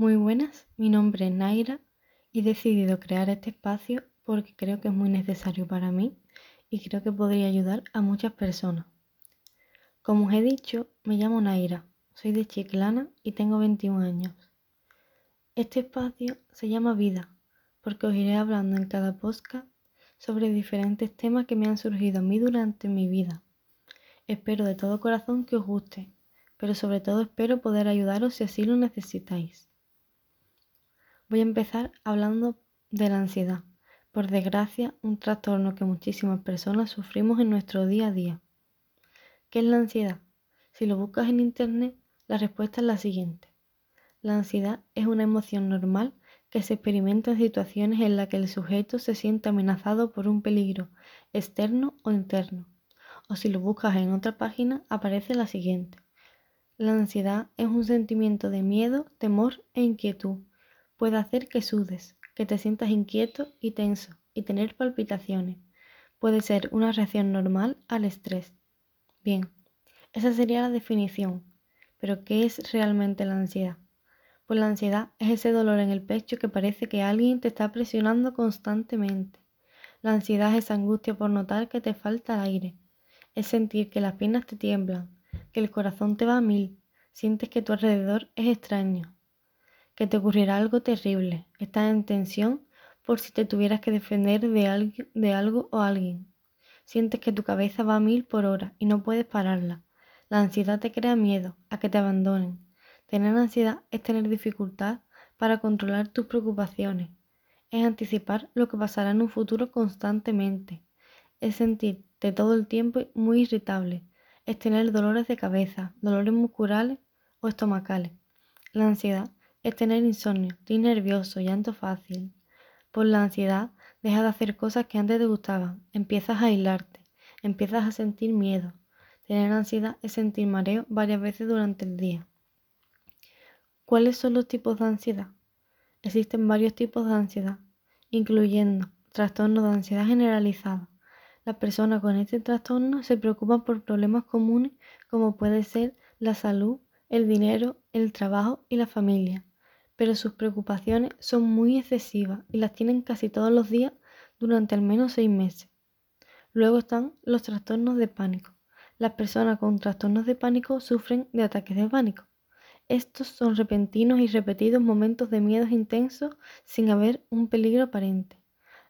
Muy buenas, mi nombre es Naira y he decidido crear este espacio porque creo que es muy necesario para mí y creo que podría ayudar a muchas personas. Como os he dicho, me llamo Naira, soy de Chiclana y tengo 21 años. Este espacio se llama Vida porque os iré hablando en cada podcast sobre diferentes temas que me han surgido a mí durante mi vida. Espero de todo corazón que os guste, pero sobre todo espero poder ayudaros si así lo necesitáis. Voy a empezar hablando de la ansiedad. Por desgracia, un trastorno que muchísimas personas sufrimos en nuestro día a día. ¿Qué es la ansiedad? Si lo buscas en internet, la respuesta es la siguiente. La ansiedad es una emoción normal que se experimenta en situaciones en las que el sujeto se siente amenazado por un peligro externo o interno. O si lo buscas en otra página, aparece la siguiente. La ansiedad es un sentimiento de miedo, temor e inquietud puede hacer que sudes, que te sientas inquieto y tenso y tener palpitaciones. Puede ser una reacción normal al estrés. Bien, esa sería la definición. Pero ¿qué es realmente la ansiedad? Pues la ansiedad es ese dolor en el pecho que parece que alguien te está presionando constantemente. La ansiedad es esa angustia por notar que te falta aire. Es sentir que las piernas te tiemblan, que el corazón te va a mil, sientes que tu alrededor es extraño, que te ocurrirá algo terrible. Estás en tensión por si te tuvieras que defender de, algo o alguien. Sientes que tu cabeza va a mil por hora y no puedes pararla. La ansiedad te crea miedo a que te abandonen. Tener ansiedad es tener dificultad para controlar tus preocupaciones. Es anticipar lo que pasará en un futuro constantemente. Es sentirte todo el tiempo muy irritable. Es tener dolores de cabeza, dolores musculares o estomacales. La ansiedad es tener insomnio, estoy nervioso, llanto fácil. Por la ansiedad, dejas de hacer cosas que antes te gustaban, empiezas a aislarte, empiezas a sentir miedo. Tener ansiedad es sentir mareo varias veces durante el día. ¿Cuáles son los tipos de ansiedad? Existen varios tipos de ansiedad, incluyendo trastorno de ansiedad generalizada. Las personas con este trastorno se preocupan por problemas comunes como puede ser la salud, el dinero, el trabajo y la familia pero sus preocupaciones son muy excesivas y las tienen casi todos los días durante al menos seis meses. Luego están los trastornos de pánico. Las personas con trastornos de pánico sufren de ataques de pánico. Estos son repentinos y repetidos momentos de miedos intensos sin haber un peligro aparente.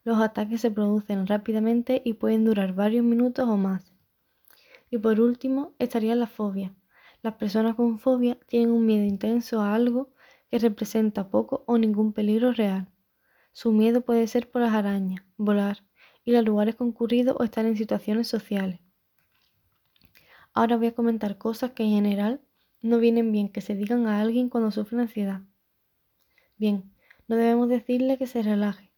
Los ataques se producen rápidamente y pueden durar varios minutos o más. Y por último estaría la fobia. Las personas con fobia tienen un miedo intenso a algo que representa poco o ningún peligro real. Su miedo puede ser por las arañas, volar, ir a lugares concurridos o estar en situaciones sociales. Ahora voy a comentar cosas que en general no vienen bien que se digan a alguien cuando sufre ansiedad. Bien, no debemos decirle que se relaje.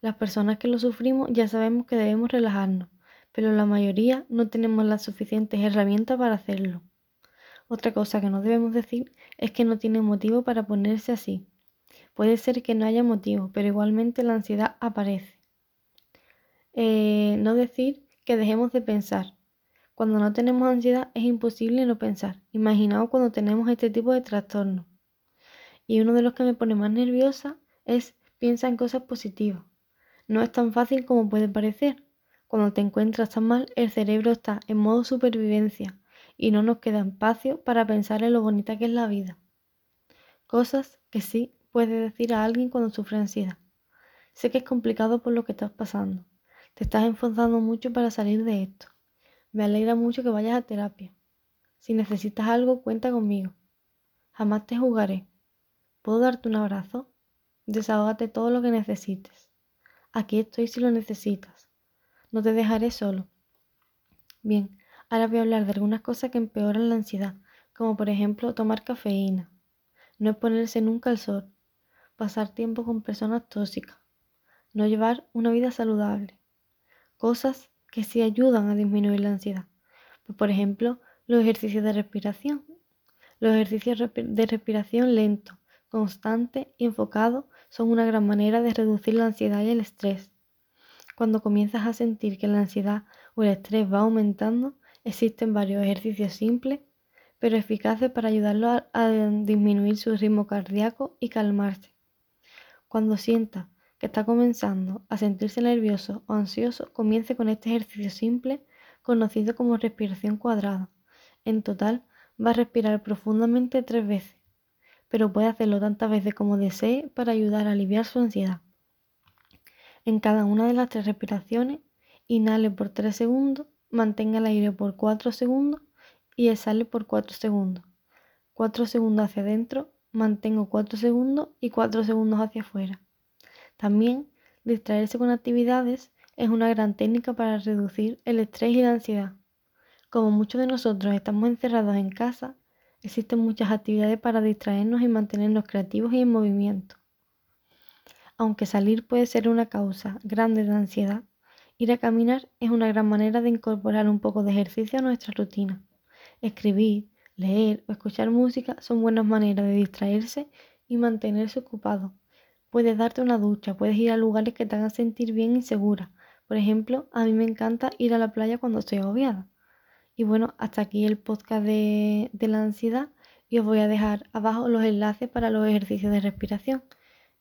Las personas que lo sufrimos ya sabemos que debemos relajarnos, pero la mayoría no tenemos las suficientes herramientas para hacerlo. Otra cosa que no debemos decir es que no tiene motivo para ponerse así. Puede ser que no haya motivo, pero igualmente la ansiedad aparece. Eh, no decir que dejemos de pensar. Cuando no tenemos ansiedad es imposible no pensar. Imaginaos cuando tenemos este tipo de trastorno. Y uno de los que me pone más nerviosa es piensa en cosas positivas. No es tan fácil como puede parecer. Cuando te encuentras tan mal, el cerebro está en modo supervivencia y no nos queda espacio para pensar en lo bonita que es la vida. Cosas que sí puedes decir a alguien cuando sufre ansiedad. Sé que es complicado por lo que estás pasando. Te estás esforzando mucho para salir de esto. Me alegra mucho que vayas a terapia. Si necesitas algo, cuenta conmigo. Jamás te jugaré. ¿Puedo darte un abrazo? Desahógate todo lo que necesites. Aquí estoy si lo necesitas. No te dejaré solo. Bien, Ahora voy a hablar de algunas cosas que empeoran la ansiedad, como por ejemplo tomar cafeína, no exponerse nunca al sol, pasar tiempo con personas tóxicas, no llevar una vida saludable. Cosas que sí ayudan a disminuir la ansiedad. Pues, por ejemplo, los ejercicios de respiración. Los ejercicios de respiración lento, constante y enfocado son una gran manera de reducir la ansiedad y el estrés. Cuando comienzas a sentir que la ansiedad o el estrés va aumentando, Existen varios ejercicios simples, pero eficaces para ayudarlo a, disminuir su ritmo cardíaco y calmarse. Cuando sienta que está comenzando a sentirse nervioso o ansioso, comience con este ejercicio simple conocido como respiración cuadrada. En total, va a respirar profundamente tres veces, pero puede hacerlo tantas veces como desee para ayudar a aliviar su ansiedad. En cada una de las tres respiraciones, inhale por 3 segundos, mantenga el aire por 4 segundos y exhale por 4 segundos. 4 segundos hacia adentro, mantengo 4 segundos y 4 segundos hacia afuera. También, distraerse con actividades es una gran técnica para reducir el estrés y la ansiedad. Como muchos de nosotros estamos encerrados en casa, existen muchas actividades para distraernos y mantenernos creativos y en movimiento. Aunque salir puede ser una causa grande de ansiedad, ir a caminar es una gran manera de incorporar un poco de ejercicio a nuestra rutina. Escribir, leer o escuchar música son buenas maneras de distraerse y mantenerse ocupado. Puedes darte una ducha, puedes ir a lugares que te hagan sentir bien y segura. Por ejemplo, a mí me encanta ir a la playa cuando estoy agobiada. Y bueno, hasta aquí el podcast de, de la ansiedad y os voy a dejar abajo los enlaces para los ejercicios de respiración.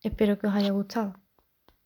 Espero que os haya gustado.